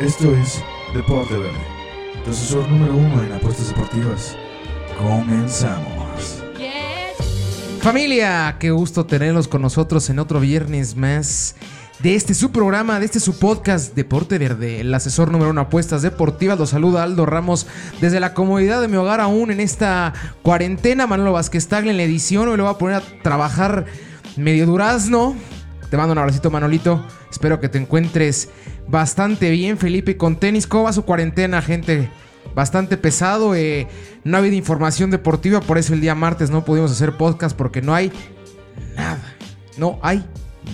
Esto es Deporte Verde, tu asesor número uno en apuestas deportivas. Comenzamos. Familia, qué gusto tenerlos con nosotros en otro viernes más de este su programa, de este su podcast Deporte Verde. El asesor número uno apuestas deportivas lo saluda Aldo Ramos desde la comodidad de mi hogar aún en esta cuarentena. Manolo Vázquez Tagle en la edición. Hoy lo voy a poner a trabajar medio durazno. Te mando un abracito, Manolito. Espero que te encuentres bastante bien, Felipe, con tenis. ¿Cómo va su cuarentena, gente? Bastante pesado. Eh, no ha habido información deportiva, por eso el día martes no pudimos hacer podcast porque no hay nada. No hay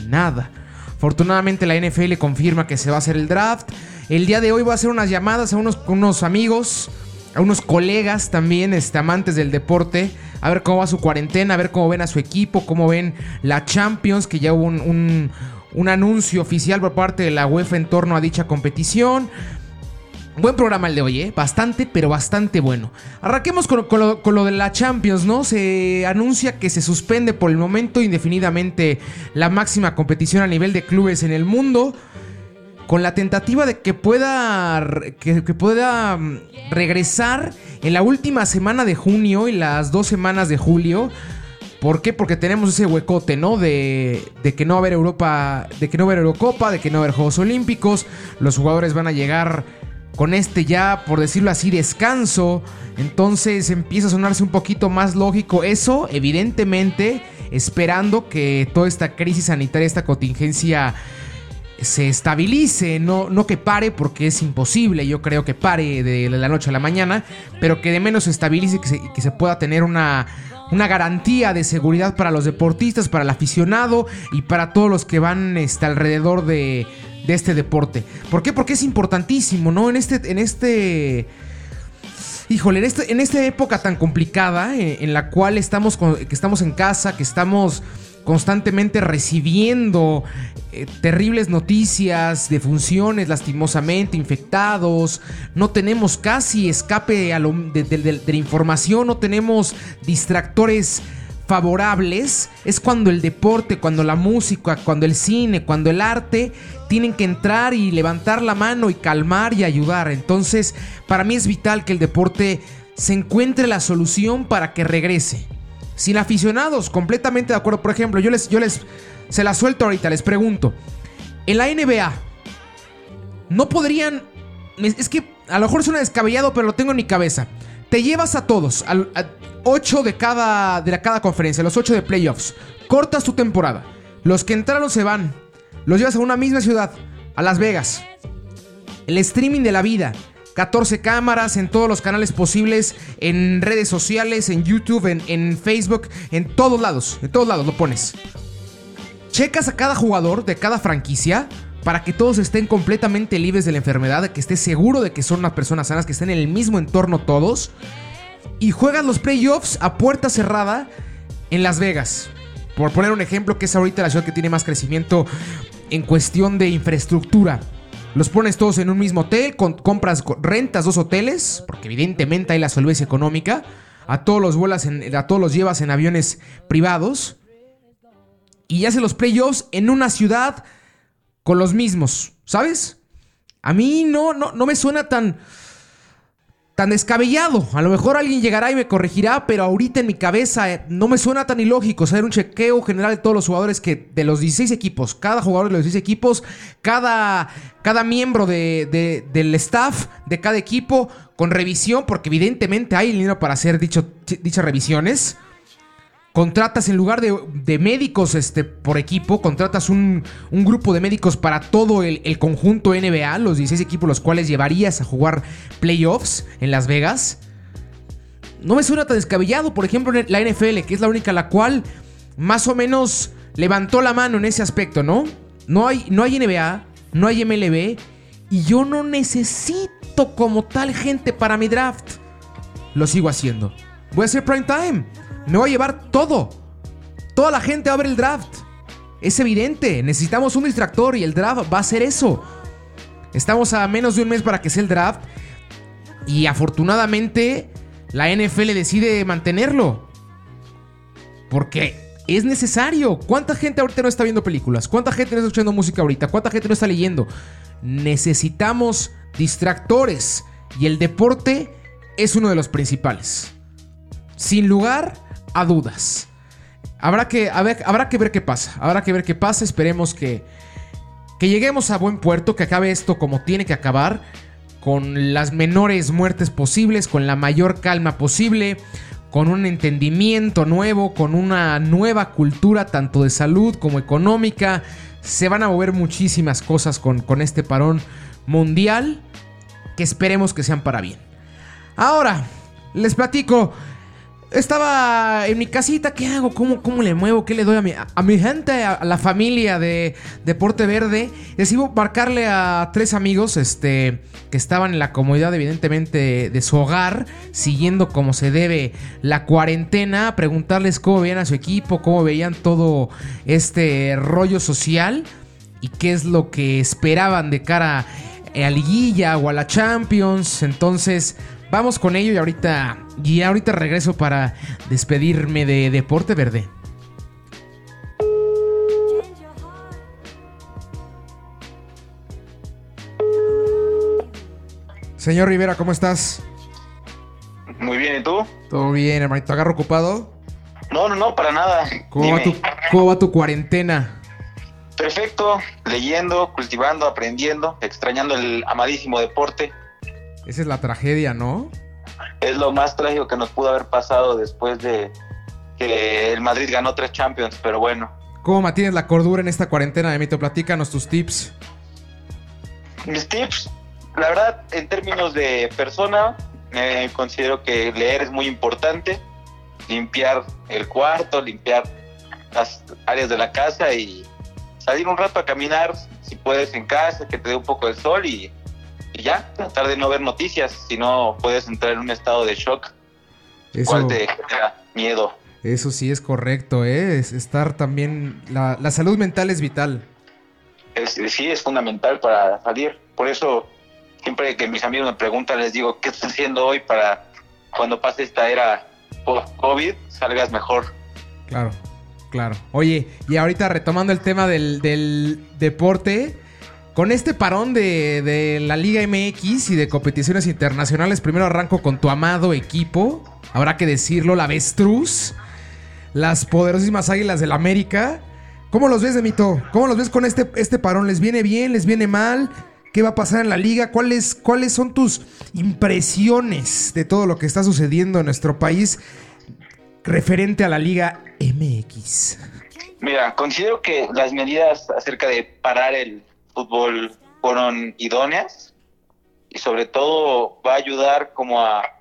nada. Afortunadamente la NFL confirma que se va a hacer el draft. El día de hoy voy a hacer unas llamadas a unos, amigos, a unos colegas también, este, amantes del deporte, a ver cómo va su cuarentena, a ver cómo ven a su equipo, cómo ven la Champions, que ya hubo un, un, un anuncio oficial por parte de la UEFA en torno a dicha competición. Buen programa el de hoy, ¿eh? Bastante, pero bastante bueno. Arranquemos con, lo, de la Champions, ¿no? Se anuncia que se suspende por el momento indefinidamente la máxima competición a nivel de clubes en el mundo. Con la tentativa de que pueda, que, pueda mm, regresar en la última semana de junio y las dos semanas de julio. ¿Por qué? Porque tenemos ese huecote, ¿no? De, de, que no va a haber Europa, de que no va a haber Eurocopa, de que no va a haber Juegos Olímpicos. Los jugadores van a llegar con este ya, por decirlo así, descanso. Entonces empieza a sonarse un poquito más lógico eso, evidentemente, esperando que toda esta crisis sanitaria, esta contingencia se estabilice, no, no que pare porque es imposible, yo creo que pare de la noche a la mañana, pero que de menos se estabilice, que se, que se pueda tener una, una garantía de seguridad para los deportistas, para el aficionado y para todos los que van este, alrededor de, de este deporte. ¿Por qué? Porque es importantísimo, ¿no? En este. En este. Híjole, en, este, en esta época tan complicada, en, en la cual estamos, que estamos en casa, que estamos constantemente recibiendo eh, terribles noticias de funciones lastimosamente infectados, no tenemos casi escape de, de la información, no tenemos distractores favorables, es cuando el deporte, cuando la música, cuando el cine, cuando el arte tienen que entrar y levantar la mano y calmar y ayudar. Entonces, para mí es vital que el deporte se encuentre la solución para que regrese. Sin aficionados, completamente de acuerdo. Por ejemplo, yo les, yo les, se la suelto ahorita, les pregunto. En la NBA, no podrían, es que a lo mejor suena descabellado, pero lo tengo en mi cabeza. Te llevas a todos, a, a 8 de cada, de cada conferencia, los 8 de playoffs. Cortas tu temporada. Los que entraron se van. Los llevas a una misma ciudad, a Las Vegas. El streaming de la vida. 14 cámaras en todos los canales posibles, en redes sociales, en YouTube, en, Facebook, en todos lados. En todos lados lo pones. Checas a cada jugador de cada franquicia para que todos estén completamente libres de la enfermedad, que estés seguro de que son unas personas sanas, que estén en el mismo entorno todos. Y juegas los playoffs a puerta cerrada en Las Vegas. Por poner un ejemplo, que es ahorita la ciudad que tiene más crecimiento en cuestión de infraestructura. Los pones todos en un mismo hotel, con, compras, rentas dos hoteles, porque evidentemente hay la solvencia económica. A todos los vuelas, en, a todos los llevas en aviones privados. Y ya haces los playoffs en una ciudad con los mismos, ¿sabes? A mí no, no, no me suena tan, tan descabellado. A lo mejor alguien llegará y me corregirá, pero ahorita en mi cabeza eh, no me suena tan ilógico hacer un chequeo general de todos los jugadores que de los 16 equipos, cada jugador de los 16 equipos, cada, cada miembro de, de, del staff de cada equipo con revisión, porque evidentemente hay dinero para hacer dichas revisiones. Contratas en lugar de, médicos este, por equipo, contratas un, un, grupo de médicos para todo el, el, conjunto NBA, los 16 equipos los cuales llevarías a jugar playoffs en Las Vegas. No me suena tan descabellado, por ejemplo, la NFL, que es la única la cual más o menos levantó la mano en ese aspecto, ¿no? No hay, no hay NBA, no hay MLB, y yo no necesito como tal gente para mi draft. Lo sigo haciendo. Voy a hacer prime time. Me voy a llevar todo. Toda la gente va a ver el draft. Es evidente, necesitamos un distractor y el draft va a ser eso. Estamos a menos de un mes para que sea el draft. Y afortunadamente la NFL decide mantenerlo. Porque es necesario. ¿Cuánta gente ahorita no está viendo películas? ¿Cuánta gente no está escuchando música ahorita? ¿Cuánta gente no está leyendo? Necesitamos distractores y el deporte es uno de los principales. Sin lugar a dudas. Habrá que, habrá que ver qué pasa. Habrá que ver qué pasa. Esperemos que, que lleguemos a buen puerto, que acabe esto como tiene que acabar, con las menores muertes posibles, con la mayor calma posible, con un entendimiento nuevo, con una nueva cultura tanto de salud como económica. Se van a mover muchísimas cosas con, con este parón mundial que esperemos que sean para bien. Ahora, les platico. Estaba en mi casita, ¿qué hago? ¿Cómo, cómo le muevo? ¿Qué le doy a mi, a mi gente, a la familia de Deporte Verde? Decidí marcarle a tres amigos este, que estaban en la comodidad, evidentemente, de su hogar, siguiendo como se debe la cuarentena, preguntarles cómo veían a su equipo, cómo veían todo este rollo social y qué es lo que esperaban de cara a liguilla o a la Champions. Entonces, vamos con ello y ahorita, y ahorita regreso para despedirme de Deporte Verde. Señor Rivera, ¿cómo estás? Muy bien, ¿y tú? Todo bien, hermanito. ¿Agarro ocupado? No, no, no, para nada. ¿Cómo, va tu, ¿Cómo va tu cuarentena? Perfecto, leyendo, cultivando, aprendiendo, extrañando el amadísimo deporte. Esa es la tragedia, ¿no? Es lo más trágico que nos pudo haber pasado después de que el Madrid ganó tres Champions, pero bueno. ¿Cómo mantienes la cordura en esta cuarentena, Emito? Platícanos tus tips. Mis tips, la verdad, en términos de persona, eh, considero que leer es muy importante. Limpiar el cuarto, limpiar las áreas de la casa y salir un rato a caminar, si puedes en casa, que te dé un poco de sol y, ya, tratar de no ver noticias, si no puedes entrar en un estado de shock, Eso, cual te genera miedo. Eso sí es correcto, ¿eh? es estar también, la, la salud mental es vital. Es, sí, es fundamental para salir, por eso siempre que mis amigos me preguntan les digo, ¿qué estás haciendo hoy para cuando pase esta era post-COVID salgas mejor? Claro. Claro. Oye, y ahorita retomando el tema del, deporte, con este parón de, la Liga MX y de competiciones internacionales, primero arranco con tu amado equipo, habrá que decirlo, la Avestruz, las poderosísimas Águilas del América. ¿Cómo los ves, Demito? ¿Cómo los ves con este, este parón? ¿Les viene bien? ¿Les viene mal? ¿Qué va a pasar en la liga? ¿Cuáles, ¿Cuáles son tus impresiones de todo lo que está sucediendo en nuestro país referente a la Liga MX? Mira, considero que las medidas acerca de parar el fútbol fueron idóneas y sobre todo va a ayudar como a,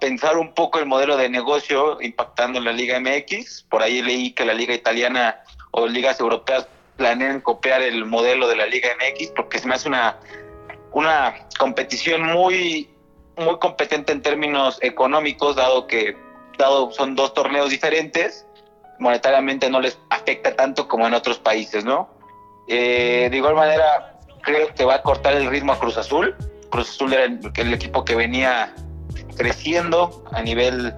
pensar un poco el modelo de negocio impactando en la Liga MX. Por ahí leí que la Liga Italiana o ligas europeas planean copiar el modelo de la Liga MX porque se me hace una, una competición muy, muy competente en términos económicos, dado que dado son dos torneos diferentes, monetariamente no les afecta tanto como en otros países, ¿no? Eh, de igual manera, creo que va a cortar el ritmo a Cruz Azul. Cruz Azul era el, equipo que venía creciendo a nivel,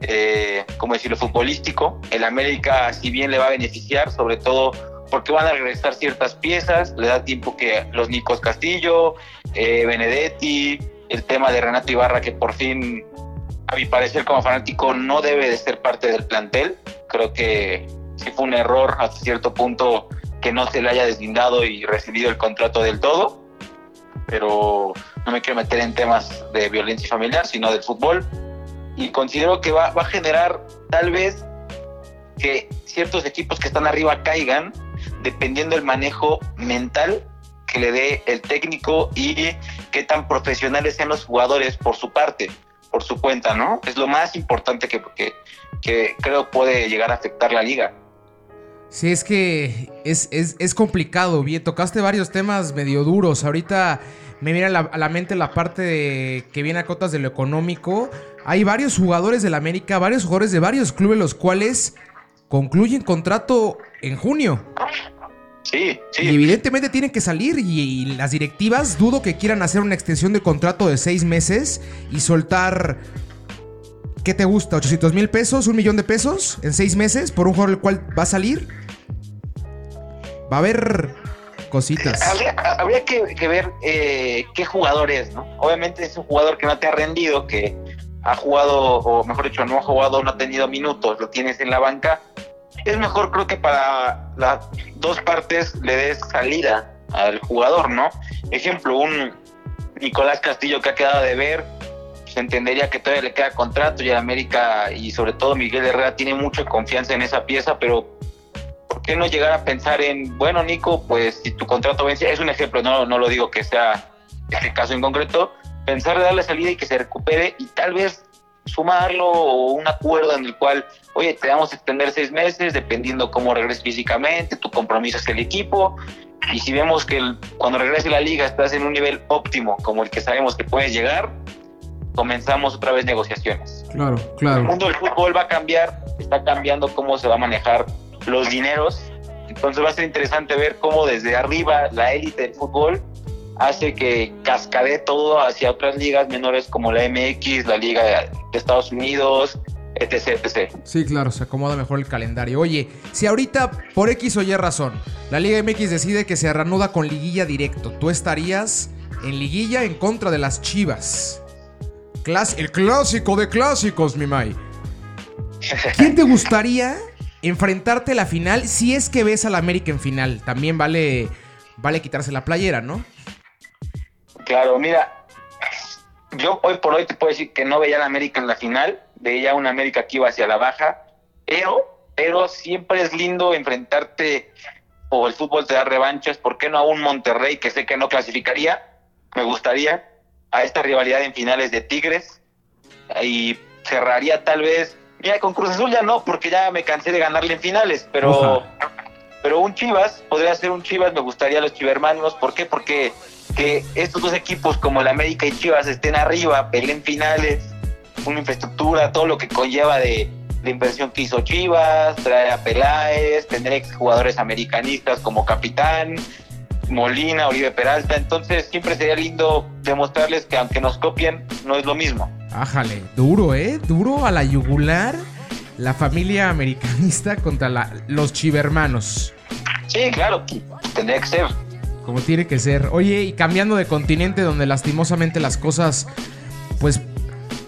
eh, ¿cómo decirlo?, futbolístico. El América, si bien le va a beneficiar, sobre todo porque van a regresar ciertas piezas, le da tiempo que los Nicos Castillo, eh, Benedetti, el tema de Renato Ibarra, que por fin a mi parecer como fanático no debe de ser parte del plantel. Creo que sí fue un error hasta cierto punto que no se le haya deslindado y recibido el contrato del todo, pero no me quiero meter en temas de violencia familiar, sino del fútbol. Y considero que va, va a generar tal vez que ciertos equipos que están arriba caigan dependiendo del manejo mental que le dé el técnico y qué tan profesionales sean los jugadores por su parte por su cuenta, ¿no? Es lo más importante que, que, creo puede llegar a afectar la liga. Sí, es que es, es, complicado, bien, tocaste varios temas medio duros. Ahorita me viene a la, mente la parte de, que viene a cotas de lo económico. Hay varios jugadores del América, varios jugadores de varios clubes, los cuales concluyen contrato en junio. Sí, sí. Y evidentemente tienen que salir y, las directivas dudo que quieran hacer una extensión de contrato de seis meses y soltar, ¿qué te gusta? ¿800 mil pesos? ¿Un millón de pesos en seis meses por un jugador el cual va a salir? Va a haber cositas. Habría, que, ver eh, qué jugador es, ¿no? Obviamente es un jugador que no te ha rendido, que ha jugado, o mejor dicho, no ha jugado, no ha tenido minutos, lo tienes en la banca. Es mejor, creo que para las dos partes le des salida al jugador, ¿no? Ejemplo, un Nicolás Castillo que ha quedado de ver, se entendería que todavía le queda contrato y América y sobre todo Miguel Herrera tiene mucha confianza en esa pieza, pero ¿por qué no llegar a pensar en, bueno, Nico, pues si tu contrato vence, es un ejemplo, no, no lo digo que sea este caso en concreto, pensar de darle salida y que se recupere y tal vez sumarlo o un acuerdo en el cual, oye, te vamos a extender seis meses dependiendo cómo regreses físicamente, tu compromiso es el equipo. Y si vemos que cuando regrese la liga estás en un nivel óptimo como el que sabemos que puedes llegar, comenzamos otra vez negociaciones. Claro, claro. El mundo del fútbol va a cambiar, está cambiando cómo se va a manejar los dineros. Entonces va a ser interesante ver cómo desde arriba la élite del fútbol hace que cascade todo hacia otras ligas menores como la MX, la Liga de Estados Unidos, etc, etc. Sí, claro, se acomoda mejor el calendario. Oye, si ahorita por X o Y razón la Liga MX decide que se reanuda con liguilla directo, ¿tú estarías en liguilla en contra de las Chivas? El clásico de clásicos, mi Mai. ¿Quién te gustaría enfrentarte a la final si es que ves al América en final? También vale, vale quitarse la playera, ¿no? Claro, mira, yo hoy por hoy te puedo decir que no veía al América en la final, veía un América que iba hacia la baja, pero, pero siempre es lindo enfrentarte o el fútbol te da revanchas, ¿por qué no a un Monterrey que sé que no clasificaría? Me gustaría a esta rivalidad en finales de Tigres y cerraría tal vez, mira, con Cruz Azul ya no, porque ya me cansé de ganarle en finales, pero, pero un Chivas, podría ser un Chivas, me gustaría los Chivermanos, ¿por qué? Porque que estos dos equipos como el América y Chivas estén arriba, peleen finales, una infraestructura, todo lo que conlleva de la inversión que hizo Chivas, traer a Peláez, tener exjugadores americanistas como capitán, Molina, Oribe Peralta. Entonces siempre sería lindo demostrarles que aunque nos copien, no es lo mismo. Ájale, duro, ¿eh? Duro a la yugular la familia americanista contra los chivermanos. Sí, claro, tendría que ser. Como tiene que ser. Oye, y cambiando de continente donde lastimosamente las cosas, pues,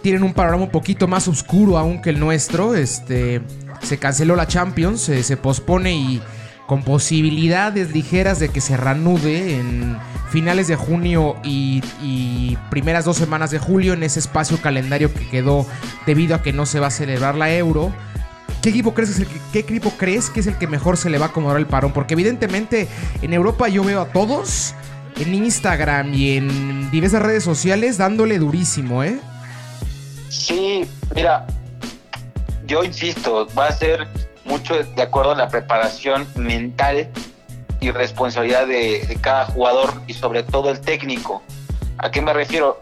tienen un panorama un poquito más oscuro aún que el nuestro, este, se canceló la Champions, se pospone y con posibilidades ligeras de que se reanude en finales de junio y, primeras dos semanas de julio en ese espacio calendario que quedó debido a que no se va a celebrar la Euro. ¿Qué equipo crees, que es el ¿Qué equipo crees que es el que mejor se le va a acomodar el parón? Porque evidentemente en Europa yo veo a todos en Instagram y en diversas redes sociales dándole durísimo, ¿eh? Sí, mira, yo insisto, va a ser mucho de acuerdo a la preparación mental y responsabilidad de, cada jugador y sobre todo el técnico. ¿A qué me refiero?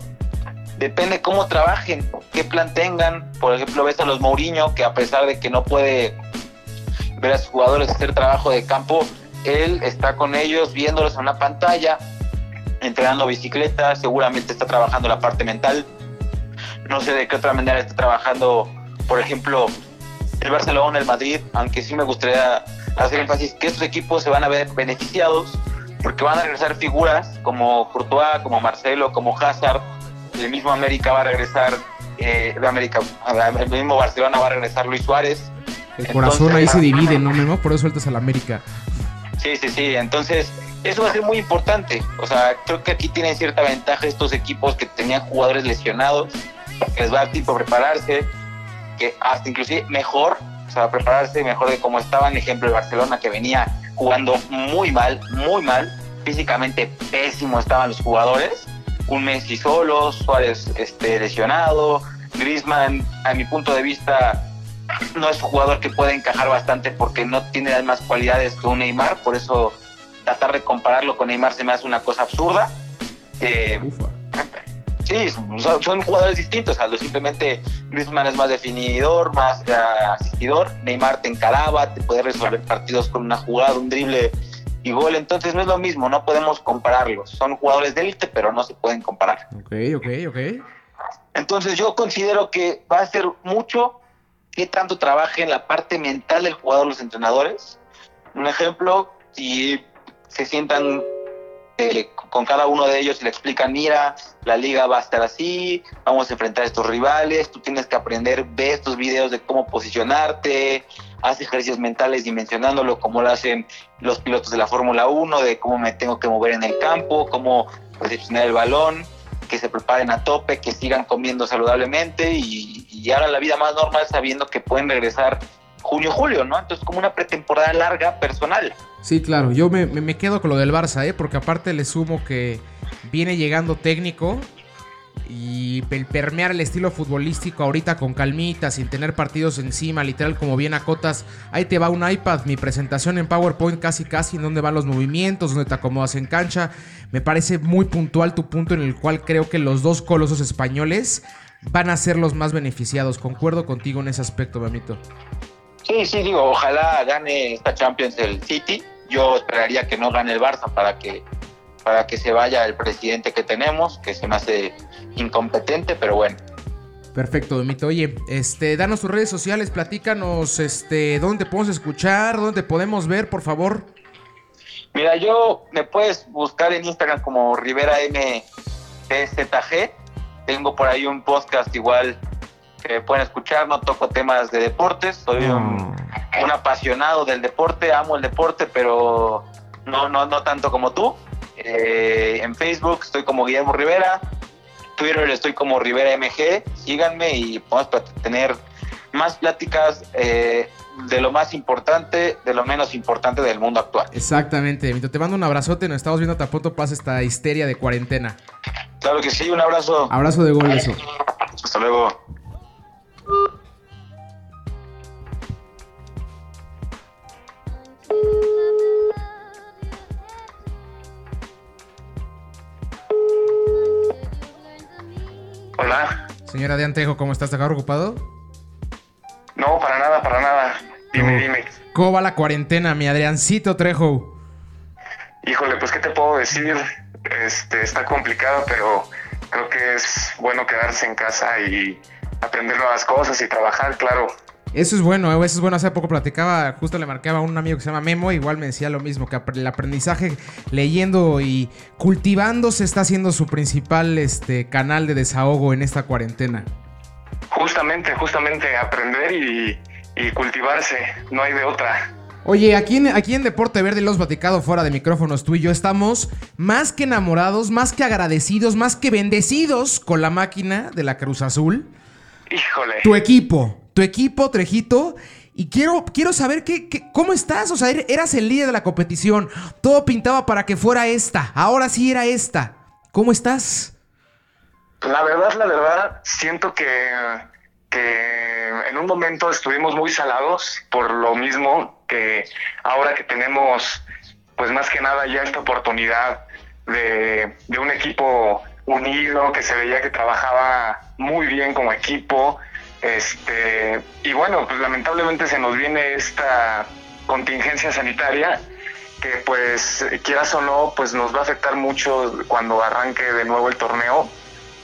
Depende cómo trabajen, qué plan tengan. Por ejemplo, ves a los Mourinho, que a pesar de que no puede ver a sus jugadores hacer trabajo de campo, él está con ellos viéndolos en una pantalla, entrenando bicicleta, seguramente está trabajando la parte mental. No sé de qué otra manera está trabajando, por ejemplo, el Barcelona, el Madrid, aunque sí me gustaría hacer énfasis que estos equipos se van a ver beneficiados porque van a regresar figuras como Courtois, como Marcelo, como Hazard, el mismo América va a regresar, eh, América, el mismo Barcelona va a regresar Luis Suárez. El corazón ahí se divide, ¿no, Memo? Por eso sueltas al América. Sí, sí, sí. Entonces, eso va a ser muy importante. O sea, creo que aquí tienen cierta ventaja estos equipos que tenían jugadores lesionados, que les va a a prepararse, que hasta inclusive mejor, o sea, prepararse mejor de cómo estaban. Ejemplo, el Barcelona que venía jugando muy mal, muy mal, físicamente pésimo estaban los jugadores. Un Messi solo, Suárez este, lesionado, Griezmann, a mi punto de vista, no es un jugador que puede encajar bastante porque no tiene las más cualidades que un Neymar, por eso tratar de compararlo con Neymar se me hace una cosa absurda. Eh, Sí, son, jugadores distintos. Aldo. Simplemente Griezmann es más definidor, más eh, asistidor. Neymar te encaraba, te puede resolver partidos con una jugada, un drible y gol. Entonces no es lo mismo, no podemos compararlos. Son jugadores de élite, pero no se pueden comparar. Ok, ok, ok. Entonces yo considero que va a ser mucho que tanto trabaje en la parte mental del jugador los entrenadores. Un ejemplo, si se sientan con cada uno de ellos y le explican, mira, la liga va a estar así, vamos a enfrentar a estos rivales, tú tienes que aprender, ve estos videos de cómo posicionarte, haz ejercicios mentales dimensionándolo como lo hacen los pilotos de la Fórmula 1, de cómo me tengo que mover en el campo, cómo posicionar el balón, que se preparen a tope, que sigan comiendo saludablemente y, y ahora la vida más normal sabiendo que pueden regresar junio, julio, ¿no? Entonces como una pretemporada larga personal. Sí, claro, yo me, me, quedo con lo del Barça, ¿eh? porque aparte le sumo que viene llegando técnico y el permear el estilo futbolístico ahorita con calmita, sin tener partidos encima, literal como bien acotas. Ahí te va un iPad, mi presentación en PowerPoint casi casi en dónde van los movimientos, dónde te acomodas en cancha. Me parece muy puntual tu punto en el cual creo que los dos colosos españoles van a ser los más beneficiados. Concuerdo contigo en ese aspecto, mamito. Sí, sí, digo, ojalá gane esta Champions el City. Yo esperaría que no gane el Barça para que para que se vaya el presidente que tenemos, que se me hace incompetente, pero bueno. Perfecto, Domito. Oye, este, danos tus redes sociales, platícanos, este, dónde podemos escuchar, dónde podemos ver, por favor. Mira, yo me puedes buscar en Instagram como Rivera MPZG. Tengo por ahí un podcast igual que pueden escuchar, no toco temas de deportes, soy un, apasionado del deporte, amo el deporte, pero no, no, no tanto como tú. Eh, en Facebook estoy como Guillermo Rivera, Twitter estoy como Rivera MG, síganme y podemos tener más pláticas eh, de lo más importante, de lo menos importante del mundo actual. Exactamente, te mando un abrazote, nos estamos viendo tan pronto pasa esta histeria de cuarentena. Claro que sí, un abrazo. Abrazo de gol eso. Hasta luego. Hola. Señora de Antejo, ¿cómo estás? ¿Te ocupado? No, para nada, para nada. Dime, dime. ¿Cómo va la cuarentena, mi Adriancito Trejo? Híjole, pues, ¿qué te puedo decir? Este, está complicado, pero creo que es bueno quedarse en casa y aprender nuevas cosas y trabajar, claro. Eso es bueno, eso es bueno. Hace poco platicaba, justo le marcaba a un amigo que se llama Memo, igual me decía lo mismo, que el aprendizaje leyendo y cultivándose está siendo su principal este, canal de desahogo en esta cuarentena. Justamente, justamente aprender y, cultivarse, no hay de otra. Oye, aquí en, aquí en Deporte Verde lo hemos platicado fuera de micrófonos, tú y yo estamos más que enamorados, más que agradecidos, más que bendecidos con la máquina de la Cruz Azul. Híjole. Tu equipo, tu equipo, Trejito. Y quiero, quiero saber qué, cómo estás. O sea, er, eras el líder de la competición. Todo pintaba para que fuera esta. Ahora sí era esta. ¿Cómo estás? La verdad, la verdad, siento que, que en un momento estuvimos muy salados por lo mismo que ahora que tenemos, pues más que nada ya esta oportunidad de, de un equipo unido, que se veía que trabajaba muy bien como equipo. Este, y bueno, pues lamentablemente se nos viene esta contingencia sanitaria que pues quieras o no, pues nos va a afectar mucho cuando arranque de nuevo el torneo.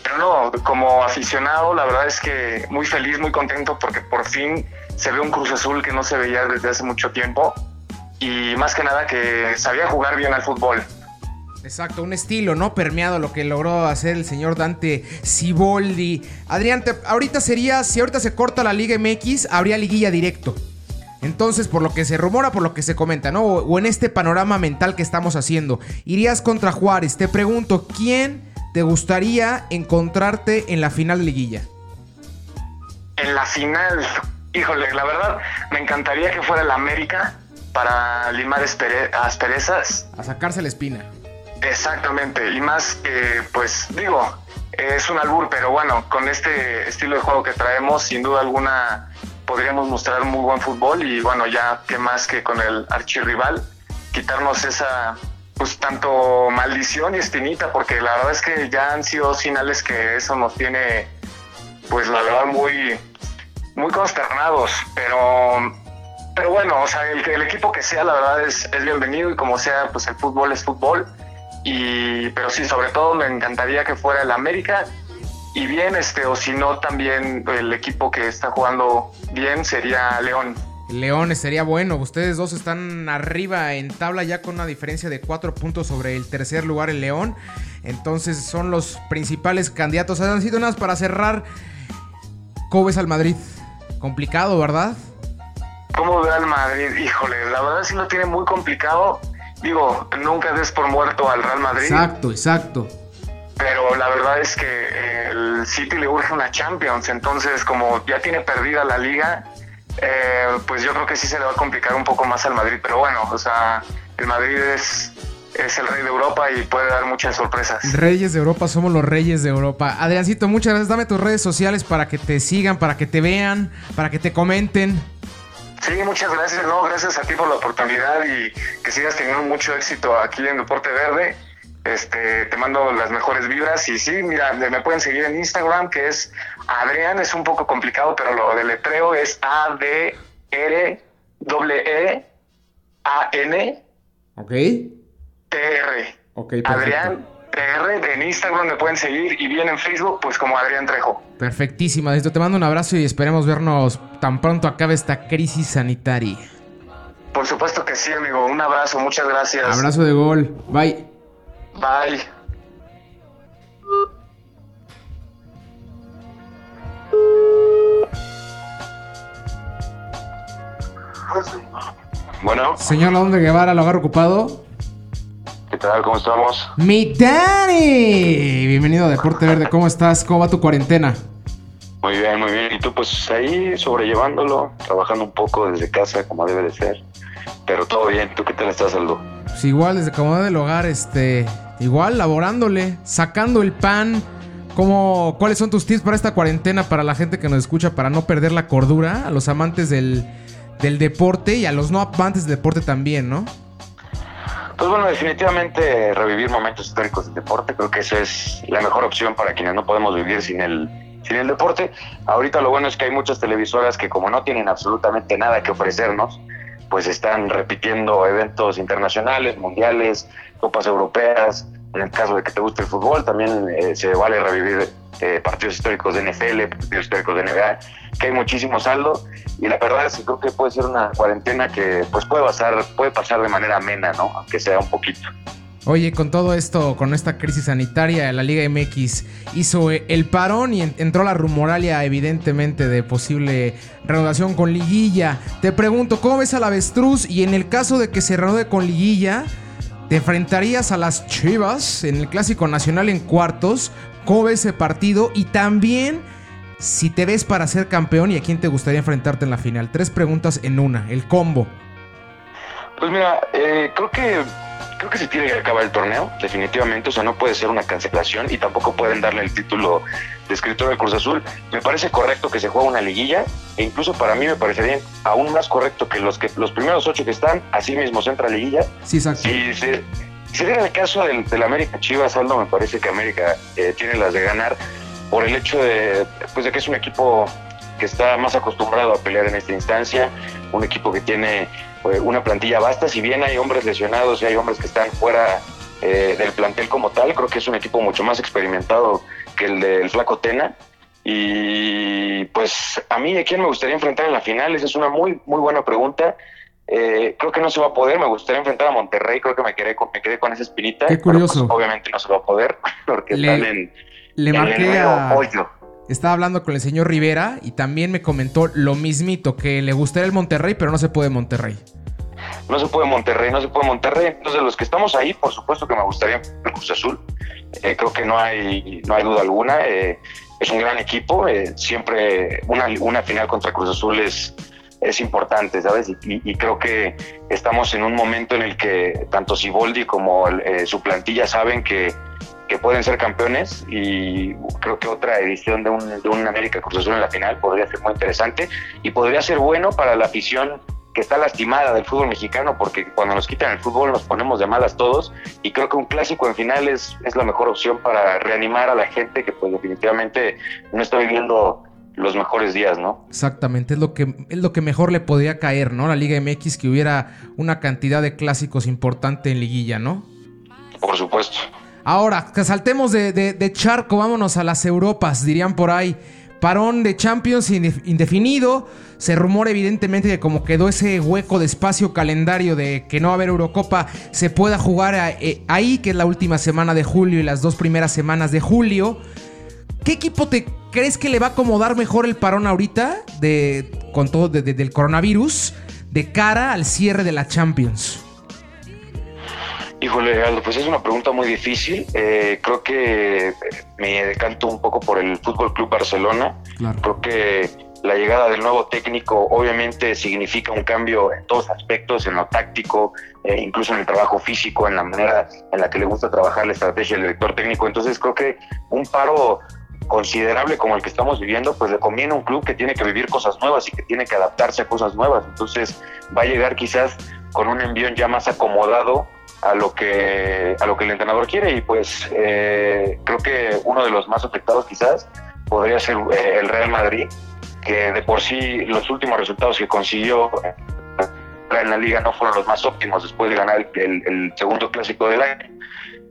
Pero no, como aficionado, la verdad es que muy feliz, muy contento porque por fin se ve un Cruz Azul que no se veía desde hace mucho tiempo y más que nada que sabía jugar bien al fútbol. Exacto, un estilo, ¿no? Permeado lo que logró hacer el señor Dante Siboldi. Adrián, ahorita sería, si ahorita se corta la Liga MX, habría liguilla directo. Entonces, por lo que se rumora, por lo que se comenta, ¿no? O, en este panorama mental que estamos haciendo, irías contra Juárez. Te pregunto, ¿quién te gustaría encontrarte en la final de liguilla? En la final, híjole, la verdad, me encantaría que fuera el América para limar asperezas. A sacarse la espina. Exactamente, y más que, pues digo, es un albur, pero bueno, con este estilo de juego que traemos, sin duda alguna podríamos mostrar muy buen fútbol y bueno, ya que más que con el archirrival, quitarnos esa, pues tanto maldición y estinita, porque la verdad es que ya han sido finales que eso nos tiene, pues la verdad, muy, muy consternados, pero pero bueno, o sea, el, el, equipo que sea, la verdad es, es bienvenido y como sea, pues el fútbol es fútbol. Y, pero sí, sobre todo me encantaría que fuera el América y bien, este, o si no, también el equipo que está jugando bien sería León. León sería bueno. Ustedes dos están arriba en tabla ya con una diferencia de cuatro puntos sobre el tercer lugar el León. Entonces son los principales candidatos. Han sido nada para cerrar. ¿Cómo ves al Madrid? Complicado, ¿verdad? ¿Cómo ve al Madrid? Híjole, la verdad sí lo tiene muy complicado. Digo, nunca des por muerto al Real Madrid. Exacto, exacto. Pero la verdad es que el City le urge una Champions. Entonces, como ya tiene perdida la liga, eh, pues yo creo que sí se le va a complicar un poco más al Madrid. Pero bueno, o sea, el Madrid es, es el rey de Europa y puede dar muchas sorpresas. Reyes de Europa, somos los reyes de Europa. Adriancito, muchas gracias. Dame tus redes sociales para que te sigan, para que te vean, para que te comenten. Sí, muchas gracias. No, gracias a ti por la oportunidad y que sigas teniendo mucho éxito aquí en Deporte Verde. Este, te mando las mejores vibras y sí, mira, me pueden seguir en Instagram que es Adrián, es un poco complicado, pero lo deletreo es A D R E A N Ok. T R. Ok, perfecto. Adrián TR en Instagram me pueden seguir y bien en Facebook pues como Adrián Trejo. Perfectísimo, Adriancito. Te mando un abrazo y esperemos vernos tan pronto acabe esta crisis sanitaria. Por supuesto que sí, amigo. Un abrazo, muchas gracias. Abrazo de gol. Bye. Bye. Bueno, Señor Laonde Guevara, lo agarro ocupado. ¿Qué tal? ¿Cómo estamos? Mi Dani. Bienvenido a Deporte Verde. ¿Cómo estás? ¿Cómo va tu cuarentena? Muy bien, muy bien. Y tú, pues ahí sobrellevándolo, trabajando un poco desde casa, como debe de ser. Pero todo bien. ¿Tú qué tal estás, Aldo? Pues igual, desde comodidad del hogar, este. Igual, laborándole, sacando el pan. ¿Cómo, ¿Cuáles son tus tips para esta cuarentena para la gente que nos escucha para no perder la cordura? A los amantes del, del deporte y a los no amantes del deporte también, ¿no? Pues bueno, definitivamente revivir momentos históricos del deporte, creo que esa es la mejor opción para quienes no podemos vivir sin el, sin el deporte. Ahorita lo bueno es que hay muchas televisoras que como no tienen absolutamente nada que ofrecernos, pues están repitiendo eventos internacionales, mundiales, copas europeas. En el caso de que te guste el fútbol, también eh, se vale revivir eh, partidos históricos de NFL, partidos históricos de NBA, que hay muchísimo saldo. Y la verdad es que creo que puede ser una cuarentena que pues puede pasar, puede pasar de manera amena, ¿no? Aunque sea un poquito. Oye, con todo esto, con esta crisis sanitaria, la Liga MX hizo el parón y en- entró la rumoralia, evidentemente, de posible reanudación con Liguilla. Te pregunto, ¿cómo ves al avestruz? Y en el caso de que se reanude con Liguilla, ¿te enfrentarías a las Chivas en el Clásico Nacional en cuartos? ¿Cómo ves ese partido? Y también, si te ves para ser campeón y a quién te gustaría enfrentarte en la final. Tres preguntas en una, el combo. Pues mira, eh, creo que creo que se tiene que acabar el torneo, definitivamente. O sea, no puede ser una cancelación y tampoco pueden darle el título de escritor de Cruz Azul. Me parece correcto que se juegue una liguilla e incluso para mí me parecería aún más correcto que los que los primeros ocho que están, así mismo se entra a liguilla. Sí, exacto. Si se, si diera el caso del, del América Chivas, Aldo, me parece que América eh, tiene las de ganar por el hecho de, pues, de que es un equipo que está más acostumbrado a pelear en esta instancia, un equipo que tiene eh, una plantilla vasta, si bien hay hombres lesionados y hay hombres que están fuera eh, del plantel como tal, creo que es un equipo mucho más experimentado que el del Flaco Tena. Y pues a mí, ¿a quién me gustaría enfrentar en la final? Esa es una muy, muy buena pregunta. Eh, creo que no se va a poder, me gustaría enfrentar a Monterrey, creo que me quedé con, me quedé con esa espinita. Qué pero, pues, curioso. obviamente no se va a poder, porque Le- están en, Le en el marqué mero a... hoyo. Estaba hablando con el señor Rivera y también me comentó lo mismito, que le gustaría el Monterrey, pero no se puede Monterrey. No se puede Monterrey, no se puede Monterrey. Entonces, los que estamos ahí, por supuesto que me gustaría el Cruz Azul. Eh, creo que no hay, no hay duda alguna. Eh, es un gran equipo. eh, siempre una, una final contra Cruz Azul es, es importante, ¿sabes? Y, creo que estamos en un momento en el que tanto Siboldi como eh, su plantilla saben que, que pueden ser campeones y creo que otra edición de un, de un América Cruz Azul en la final podría ser muy interesante y podría ser bueno para la afición que está lastimada del fútbol mexicano porque cuando nos quitan el fútbol nos ponemos de malas todos y creo que un clásico en final es, es la mejor opción para reanimar a la gente que pues definitivamente no está viviendo los mejores días, ¿no? Exactamente, es lo que, es lo que mejor le podría caer, ¿no? La Liga MX que hubiera una cantidad de clásicos importante en liguilla, ¿no? Por supuesto. Ahora, que saltemos de, de- de charco, vámonos a las Europas, dirían por ahí. parón de Champions indefinido. Se rumora evidentemente de cómo quedó ese hueco de espacio calendario de que no va a haber Eurocopa, se pueda jugar eh, ahí, que es la última semana de julio y las dos primeras semanas de julio. ¿Qué equipo te crees que le va a acomodar mejor el parón ahorita de, con todo del coronavirus de cara al cierre de la Champions? Híjole, Aldo, pues es una pregunta muy difícil. Eh, creo que me decanto un poco por el Fútbol Club Barcelona. Creo que la llegada del nuevo técnico obviamente significa un cambio en todos aspectos, en lo táctico, eh, incluso en el trabajo físico, en la manera en la que le gusta trabajar la estrategia del director técnico. Entonces creo que un paro considerable como el que estamos viviendo, pues le conviene un club que tiene que vivir cosas nuevas y que tiene que adaptarse a cosas nuevas. Entonces va a llegar quizás con un envión ya más acomodado a lo que a lo que el entrenador quiere y pues eh, creo que uno de los más afectados quizás podría ser eh, el Real Madrid que de por sí los últimos resultados que consiguió en la liga no fueron los más óptimos después de ganar el, segundo clásico del año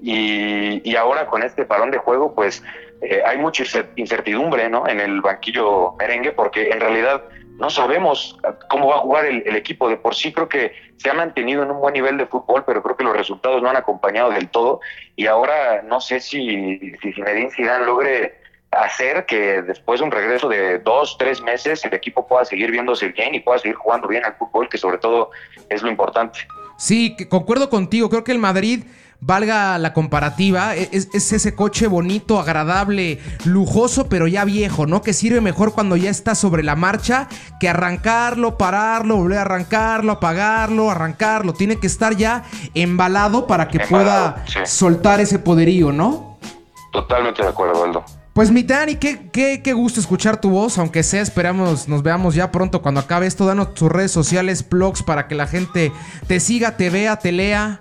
y, ahora con este parón de juego pues eh, hay mucha incertidumbre ¿no? en el banquillo merengue porque en realidad no sabemos cómo va a jugar el, equipo. De por sí creo que se ha mantenido en un buen nivel de fútbol, pero creo que los resultados no han acompañado del todo. Y ahora no sé si, si Zinedine Zidane logre hacer que después de un regreso de dos, tres meses el equipo pueda seguir viéndose bien y pueda seguir jugando bien al fútbol, que sobre todo es lo importante. Sí, concuerdo contigo. Creo que el Madrid valga la comparativa, e, es, ese coche bonito, agradable, lujoso, pero ya viejo, ¿no? Que sirve mejor cuando ya está sobre la marcha que arrancarlo, pararlo, volver a arrancarlo, apagarlo, arrancarlo. Tiene que estar ya embalado para que pueda soltar ese poderío, ¿no? Totalmente de acuerdo, Aldo. Pues mi Dani, qué, qué, qué, gusto escuchar tu voz, aunque sea, esperamos, nos veamos ya pronto cuando acabe esto. Danos tus redes sociales, blogs, para que la gente te siga, te vea, te lea.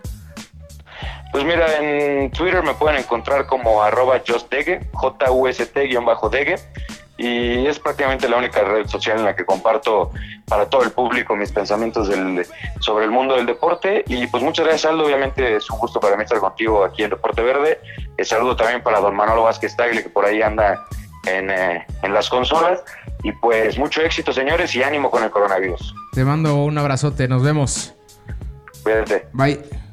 Pues mira, en Twitter me pueden encontrar como arroba justdegue, J-U-S-T-degue, y es prácticamente la única red social en la que comparto para todo el público mis pensamientos del, sobre el mundo del deporte. Y pues muchas gracias, Aldo. Obviamente es un gusto para mí estar contigo aquí en Deporte Verde. El saludo también para don Manolo Vázquez Tagle, que por ahí anda en, eh, en las consolas. Y pues mucho éxito, señores, y ánimo con el coronavirus. Te mando un abrazote, nos vemos. Cuídate. Bye.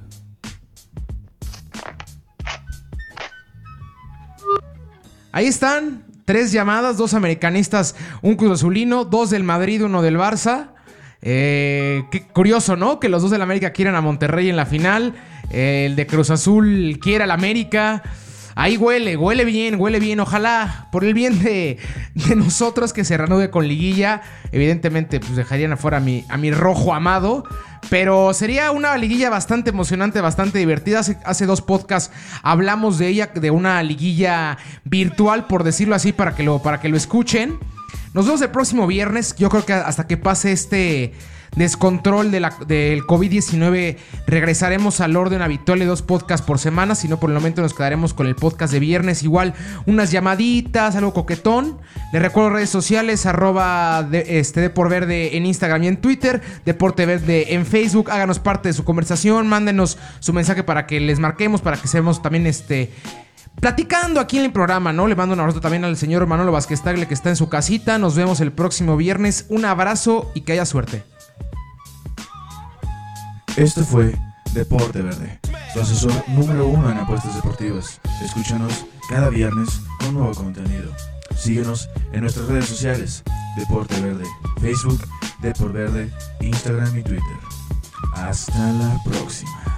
Ahí están, tres llamadas, dos americanistas, un Cruz Azulino, dos del Madrid, uno del Barça. Eh, curioso, ¿no? Que los dos del América quieran a Monterrey en la final. el de Cruz Azul quiera al América. Ahí huele, huele bien, huele bien. Ojalá, por el bien de, nosotros, que se reanude con liguilla. Evidentemente, pues dejarían afuera a mi, a mi rojo amado. Pero sería una liguilla bastante emocionante, bastante divertida. Hace, dos podcasts hablamos de ella, de una liguilla virtual, por decirlo así, para que lo, para que lo escuchen. Nos vemos el próximo viernes. Yo creo que hasta que pase este descontrol de del COVID-19, regresaremos al orden habitual de dos podcasts por semana, si no por el momento nos quedaremos con el podcast de viernes, igual unas llamaditas, algo coquetón. Les recuerdo redes sociales, arroba de, este, por Verde en Instagram y en Twitter, Deporte Verde en Facebook, háganos parte de su conversación, mándenos su mensaje para que les marquemos, para que seamos también este platicando aquí en el programa, ¿no? Le mando un abrazo también al señor Manolo Vázquez Tagle que está en su casita. Nos vemos el próximo viernes. Un abrazo y que haya suerte. Esto fue Deporte Verde, su asesor número uno en apuestas deportivas. Escúchanos cada viernes con nuevo contenido. Síguenos en nuestras redes sociales, Deporte Verde, Facebook, Deporte Verde, Instagram y Twitter. Hasta la próxima.